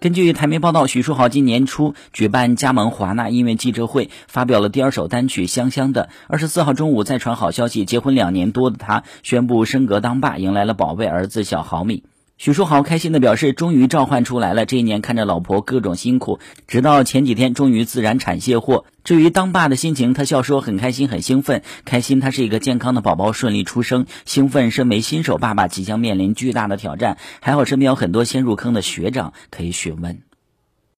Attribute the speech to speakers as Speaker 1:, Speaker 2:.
Speaker 1: 根据台媒报道，许书豪今年初举办加盟华纳音乐记者会，发表了第二首单曲《香香的》。二十四号中午，再传好消息，结婚两年多的他宣布升格当爸，迎来了宝贝儿子小毫米。许书豪开心地表示，终于召唤出来了。这一年看着老婆各种辛苦，直到前几天终于自然产卸货。至于当爸的心情，他笑说很开心，很兴奋。开心他是一个健康的宝宝顺利出生，兴奋身为新手爸爸即将面临巨大的挑战。还好身边有很多先入坑的学长可以询问。